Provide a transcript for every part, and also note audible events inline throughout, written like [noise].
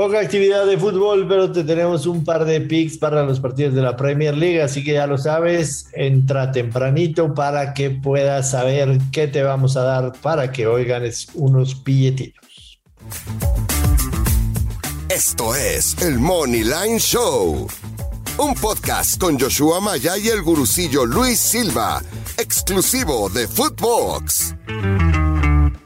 Poca actividad de fútbol, pero te tenemos un par de picks para los partidos de la Premier League, así que ya lo sabes, entra tempranito para que puedas saber qué te vamos a dar para que hoy ganes unos billetitos. Esto es el Money Line Show, un podcast con Joshua Maya y el gurucillo Luis Silva, exclusivo de Footbox.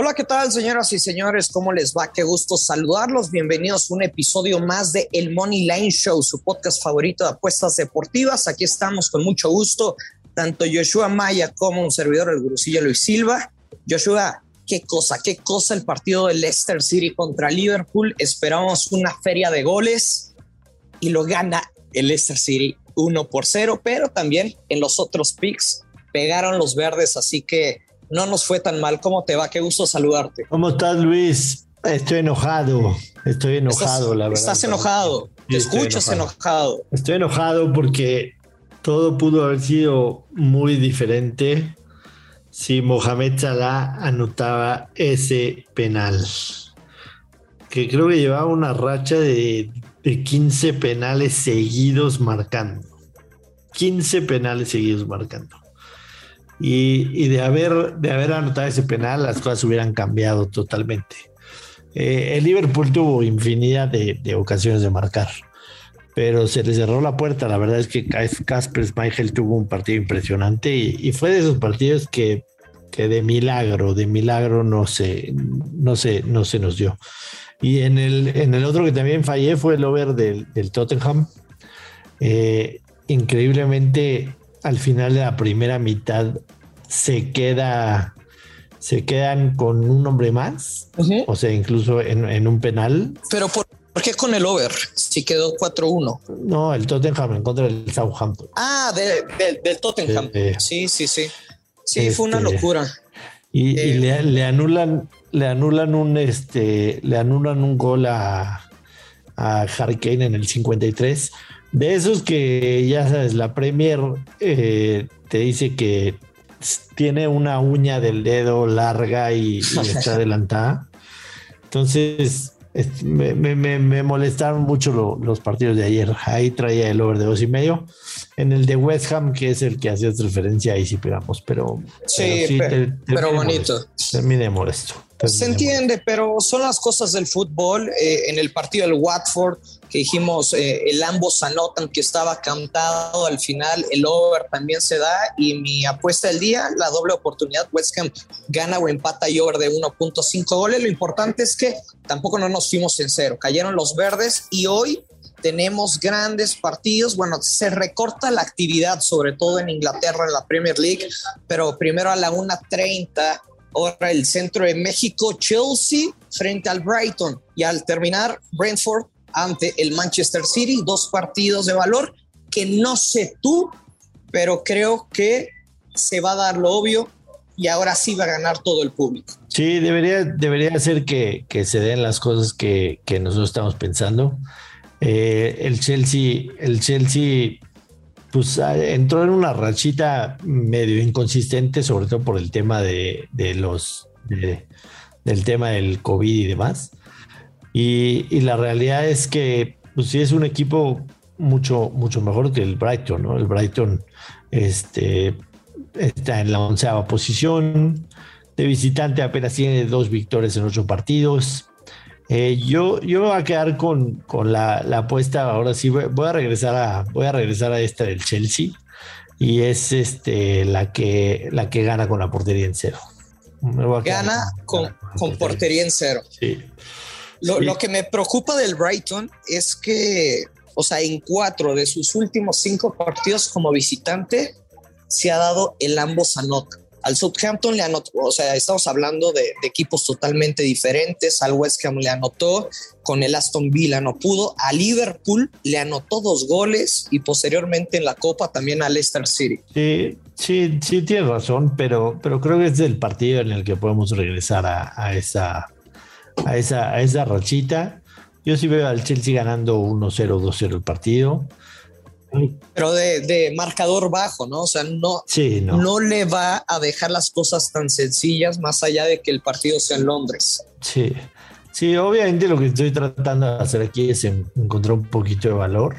Hola, ¿qué tal, señoras y señores? ¿Cómo les va? Qué gusto saludarlos. Bienvenidos a un episodio más de El Money Line Show, su podcast favorito de apuestas deportivas. Aquí estamos con mucho gusto, tanto Joshua Maya como un servidor, el gurucillo Luis Silva. Joshua, qué cosa, qué cosa el partido de Leicester City contra Liverpool. Esperamos una feria de goles y lo gana el Leicester City 1 por 0, pero también en los otros picks pegaron los verdes, así que no nos fue tan mal. ¿Cómo te va? Qué gusto saludarte. ¿Cómo estás, Luis? Estoy enojado, estoy enojado, la verdad. Estás enojado, te escuchas enojado. Estoy enojado porque todo pudo haber sido muy diferente si Mohamed Salah anotaba ese penal. Que creo que llevaba una racha de, de 15 penales seguidos marcando. 15 penales seguidos marcando. Y, de, haber, de haber anotado ese penal, las cosas hubieran cambiado totalmente. Eh, el Liverpool tuvo infinidad de, ocasiones de marcar, pero se le cerró la puerta. La verdad es que Casper Schmeichel tuvo un partido impresionante y, fue de esos partidos que, que, de milagro, de milagro no se, no se, no se nos dio. Y en el, en el otro que también fallé fue el over del, Tottenham. Eh, increíblemente al final de la primera mitad se queda se quedan con un hombre más, o sea, incluso en, un penal. Pero por, qué con el over? Si quedó 4-1. No, el Tottenham en contra del Southampton. Ah, del Tottenham. sí, sí, sí. Sí, fue una este, locura. Y, eh, le, anulan, le anulan un este, le anulan un gol a, a Harry en el 53 de esos que ya sabes, la Premier eh, te dice que tiene una uña del dedo larga y, está [laughs] adelantada. Entonces, me, me, molestaron mucho los partidos de ayer. Ahí traía el over de dos y medio. En el de West Ham, que es el que hacías referencia, ahí sí pegamos, pero sí, pero, bonito. Termine molesto. Se entiende, pero son las cosas del fútbol. Eh, en el partido del Watford, que dijimos, eh, el ambos anotan que estaba cantado al final, el over también se da. Y mi apuesta del día, la doble oportunidad, West Ham gana o empata y over de 1.5 goles. Lo importante es que tampoco no nos fuimos en cero. Cayeron los verdes y hoy tenemos grandes partidos. Bueno, se recorta la actividad, sobre todo en Inglaterra, en la Premier League, pero primero a la 1.30 Ahora el centro de México, Chelsea frente al Brighton y al terminar Brentford ante el Manchester City, dos partidos de valor que no sé tú, pero creo que se va a dar lo obvio y ahora sí va a ganar todo el público. Sí, debería, debería ser que, se den las cosas que, nosotros estamos pensando. Eh, el Chelsea, el Chelsea pues ah, entró en una rachita medio inconsistente, sobre todo por el tema de, los del tema del COVID y demás. Y, la realidad es que pues sí es un equipo mucho, mucho mejor que el Brighton, ¿no? El Brighton este, está en la onceava posición. De visitante apenas tiene dos victorias en ocho partidos. Eh, yo, yo me voy a quedar con, la, apuesta. Ahora sí, voy, a regresar a, voy a regresar a esta del Chelsea. Y es este la que la que gana con la portería en cero. Gana con, portería en cero. Sí. Lo, lo, que me preocupa del Brighton es que, o sea, en cuatro de sus últimos cinco partidos como visitante, se ha dado el ambos anotan. Al Southampton le anotó, o sea, estamos hablando de, equipos totalmente diferentes. Al West Ham le anotó, con el Aston Villa no pudo. A Liverpool le anotó dos goles y posteriormente en la Copa también a Leicester City. Sí, sí, sí, tienes razón, pero, pero creo que es el partido en el que podemos regresar a, esa, a, esa, a esa rachita. Yo sí veo al Chelsea ganando 1-0, 2-0 el partido. Pero de, marcador bajo, ¿no? O sea, no, no. le va a dejar las cosas tan sencillas más allá de que el partido sea en Londres. Sí, Sí, obviamente lo que estoy tratando de hacer aquí es encontrar un poquito de valor.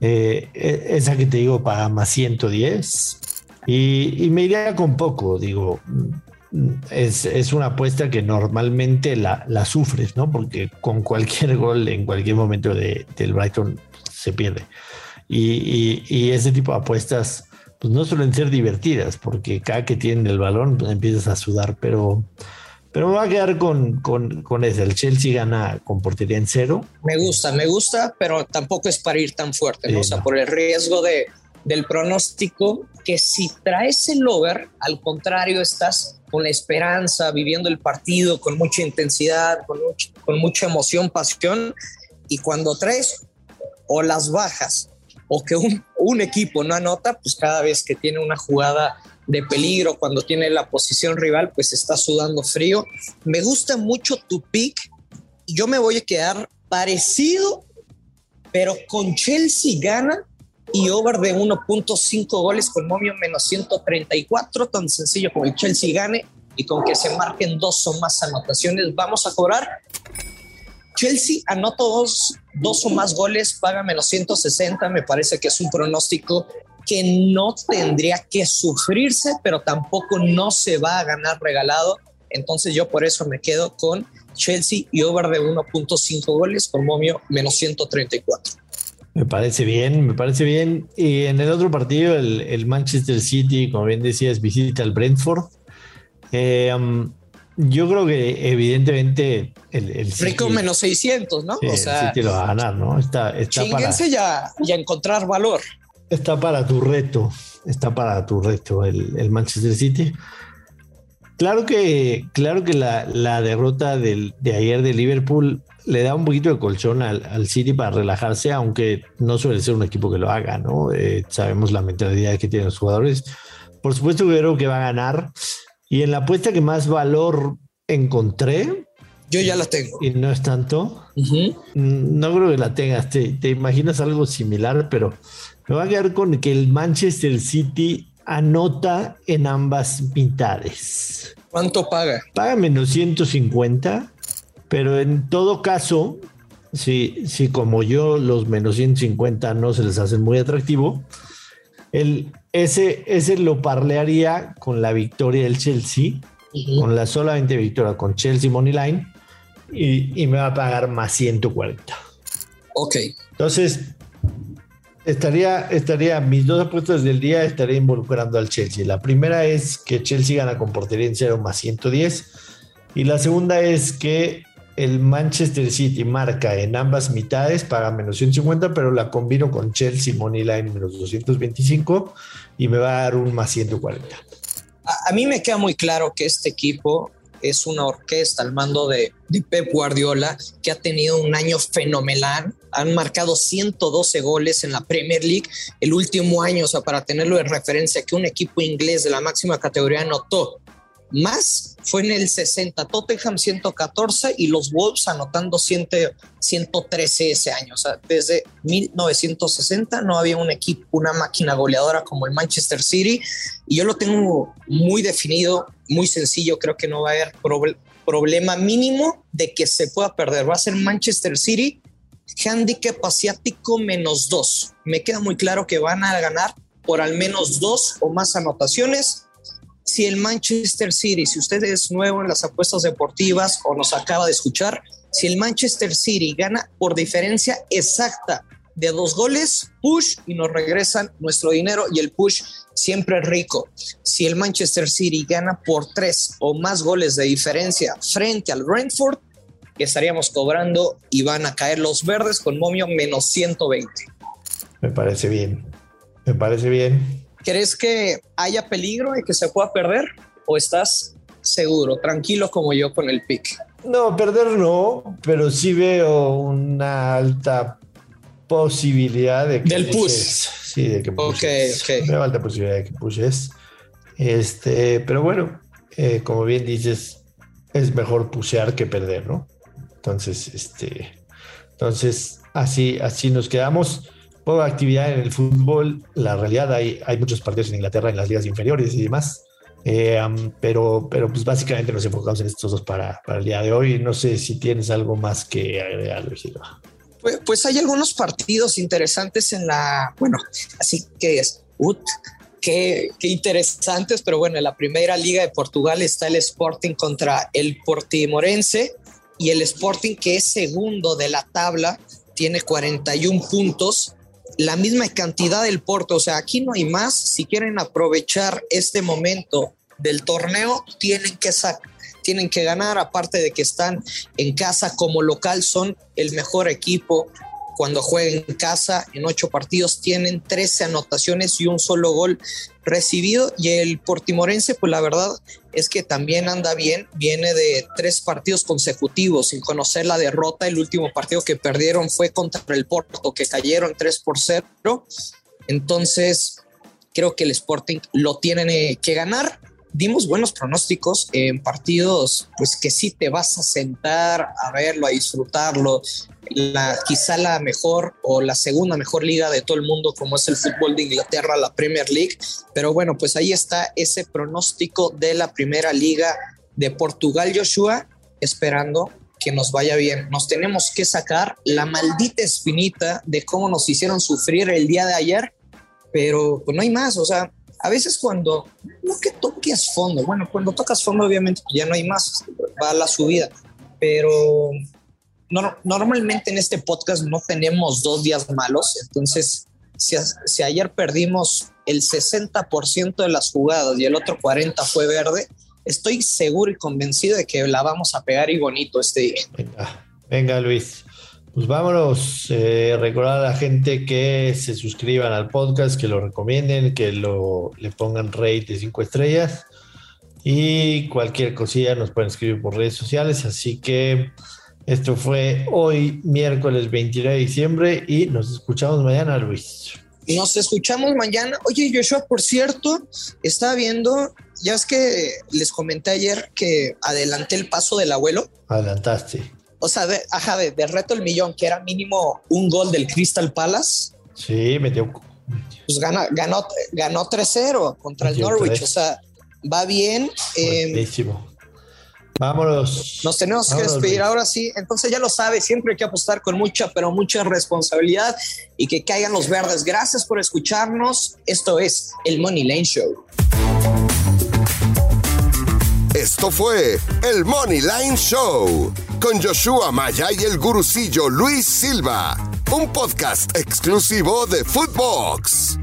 Eh, e, esa que te digo paga más 110 y, me iría con poco, digo. Es, una apuesta que normalmente la, sufres, ¿no? Porque con cualquier gol en cualquier momento de, del Brighton se pierde. Y, ese tipo de apuestas pues no suelen ser divertidas porque cada que tienen el balón pues, empiezas a sudar, pero, pero me va a quedar con, con, con ese. El Chelsea gana con portería en cero. Me gusta, me gusta, pero tampoco es para ir tan fuerte, ¿no? o sea, por el riesgo de, del pronóstico, que si traes el over, al contrario, estás con la esperanza, viviendo el partido con mucha intensidad, con, con mucha emoción, pasión, y cuando traes o las bajas o que un, equipo no anota, pues cada vez que tiene una jugada de peligro, cuando tiene la posición rival, pues está sudando frío. Me gusta mucho tu pick. Yo me voy a quedar parecido, pero con Chelsea gana y over de 1.5 goles con momio menos 134, tan sencillo como el Chelsea gane y con que se marquen dos o más anotaciones, vamos a cobrar. Chelsea anota dos, dos o más goles, paga menos 160, me parece que es un pronóstico que no tendría que sufrirse, pero tampoco no se va a ganar regalado. Entonces yo por eso me quedo con Chelsea y over de 1.5 goles con momio menos 134. Me parece bien, me parece bien. Y en el otro partido, el, Manchester City, como bien decías, visita al Brentford. Eh, um, yo creo que evidentemente el, el Rico menos 600, ¿no? o sea, el lo va a ganar, ¿no? Está, está para, ya, ya encontrar valor. Está para tu reto, está para tu reto el, Manchester City. Claro que, claro que la, la derrota del, de ayer de Liverpool le da un poquito de colchón al, City para relajarse, aunque no suele ser un equipo que lo haga, ¿no? Eh, sabemos la mentalidad que tienen los jugadores. Por supuesto que creo que va a ganar. Y en la apuesta que más valor encontré. Yo ya la tengo. Y no es tanto. No creo que la tengas. Te, te, imaginas algo similar, pero me va a quedar con que el Manchester City anota en ambas mitades. ¿Cuánto paga? Paga menos 150 pero en todo caso, si, si como yo los menos 150 no se les hace muy atractivo, el, ese, ese lo parlearía con la victoria del Chelsea, con la solamente victoria con Chelsea Money Line, y, y, me va a pagar más 140. Ok. Entonces, estaría, estaría, mis dos apuestas del día estaría involucrando al Chelsea. La primera es que Chelsea gana con portería en cero más 110. Y la segunda es que el Manchester City marca en ambas mitades, paga menos 150, pero la combino con Chelsea Money Line menos 225 y me va a dar un más 140. A, mí me queda muy claro que este equipo es una orquesta al mando de, de, Pep Guardiola que ha tenido un año fenomenal. Han marcado 112 goles en la Premier League el último año, o sea, para tenerlo de referencia, que un equipo inglés de la máxima categoría anotó más fue en el 60, Tottenham 114 y los Wolves anotando 113 ese año. O sea, desde 1960 no había un equipo, una máquina goleadora como el Manchester City. Y yo lo tengo muy definido, muy sencillo. Creo que no va a haber problema mínimo de que se pueda perder. Va a ser Manchester City, handicap asiático menos dos. Me queda muy claro que van a ganar por al menos dos o más anotaciones si el Manchester City, si usted es nuevo en las apuestas deportivas o nos acaba de escuchar, si el Manchester City gana por diferencia exacta de dos goles, push y nos regresan nuestro dinero y el push siempre es rico. Si el Manchester City gana por tres o más goles de diferencia frente al Brentford, estaríamos cobrando y van a caer los verdes con momio menos 120. Me parece bien. Me parece bien. ¿Crees que haya peligro y que se pueda perder? ¿O estás seguro, tranquilo como yo con el pick? No, perder no, pero sí veo una alta posibilidad de que del push. Sí, de que pushes. Ok, ok. Veo alta posibilidad de que pushes. Este, pero bueno, eh, como bien dices, es mejor pushear que perder, ¿no? Entonces, este, entonces así, así nos quedamos actividad en el fútbol. La realidad hay, hay muchos partidos en Inglaterra en las ligas inferiores y demás. Eh, pero, pero pues básicamente nos enfocamos en estos dos para, para, el día de hoy. No sé si tienes algo más que agregar, Luis pues, pues, hay algunos partidos interesantes en la, bueno, así que es, ut, qué, qué, interesantes, pero bueno, en la primera liga de Portugal está el Sporting contra el Portimorense y el Sporting que es segundo de la tabla tiene 41 puntos la misma cantidad del Porto. O sea, aquí no hay más. Si quieren aprovechar este momento del torneo, tienen que tienen que ganar, aparte de que están en casa como local, son el mejor equipo cuando juegan en casa en ocho partidos tienen 13 anotaciones y un solo gol recibido. Y el portimorense pues la verdad es que también anda bien, viene de tres partidos consecutivos sin conocer la derrota, el último partido que perdieron fue contra el Porto que cayeron 3 por 0, entonces creo que el Sporting lo tienen que ganar dimos buenos pronósticos en partidos, pues que sí te vas a sentar a verlo, a disfrutarlo. La, quizá la mejor o la segunda mejor liga de todo el mundo, como es el fútbol de Inglaterra, la Premier League. Pero bueno, pues ahí está ese pronóstico de la primera liga de Portugal, Joshua, esperando que nos vaya bien. Nos tenemos que sacar la maldita espinita de cómo nos hicieron sufrir el día de ayer, pero pues no hay más, o sea, a veces cuando, no que toques fondo, bueno, cuando tocas fondo obviamente ya no hay más, va a la subida, pero normalmente en este podcast no tenemos dos días malos, entonces si, si ayer perdimos el 60% de las jugadas y el otro 40% fue verde, estoy seguro y convencido de que la vamos a pegar y bonito este día. Venga Luis. Pues vámonos, eh, recordar a la gente que se suscriban al podcast, que lo recomienden, que lo, le pongan rate de 5 estrellas y cualquier cosilla nos pueden escribir por redes sociales. Así que esto fue hoy, miércoles 29 de diciembre y nos escuchamos mañana, Luis. Nos escuchamos mañana. Oye, Joshua, por cierto, estaba viendo, ya es que les comenté ayer que adelanté el paso del abuelo. Adelantaste o sea, de, ajá, de, reto el millón, que era mínimo un gol del Crystal Palace. Sí, metió. Pues ganó, ganó, ganó 3-0 contra el Norwich. O sea, va bien. Eh, Vámonos. Nos tenemos que despedir ahora sí. Entonces ya lo sabe, siempre hay que apostar con mucha, pero mucha responsabilidad y que caigan los verdes. Gracias por escucharnos. Esto es el Money Lane Show. Esto fue el Money Line Show con Joshua Maya y el gurucillo Luis Silva, un podcast exclusivo de Footbox.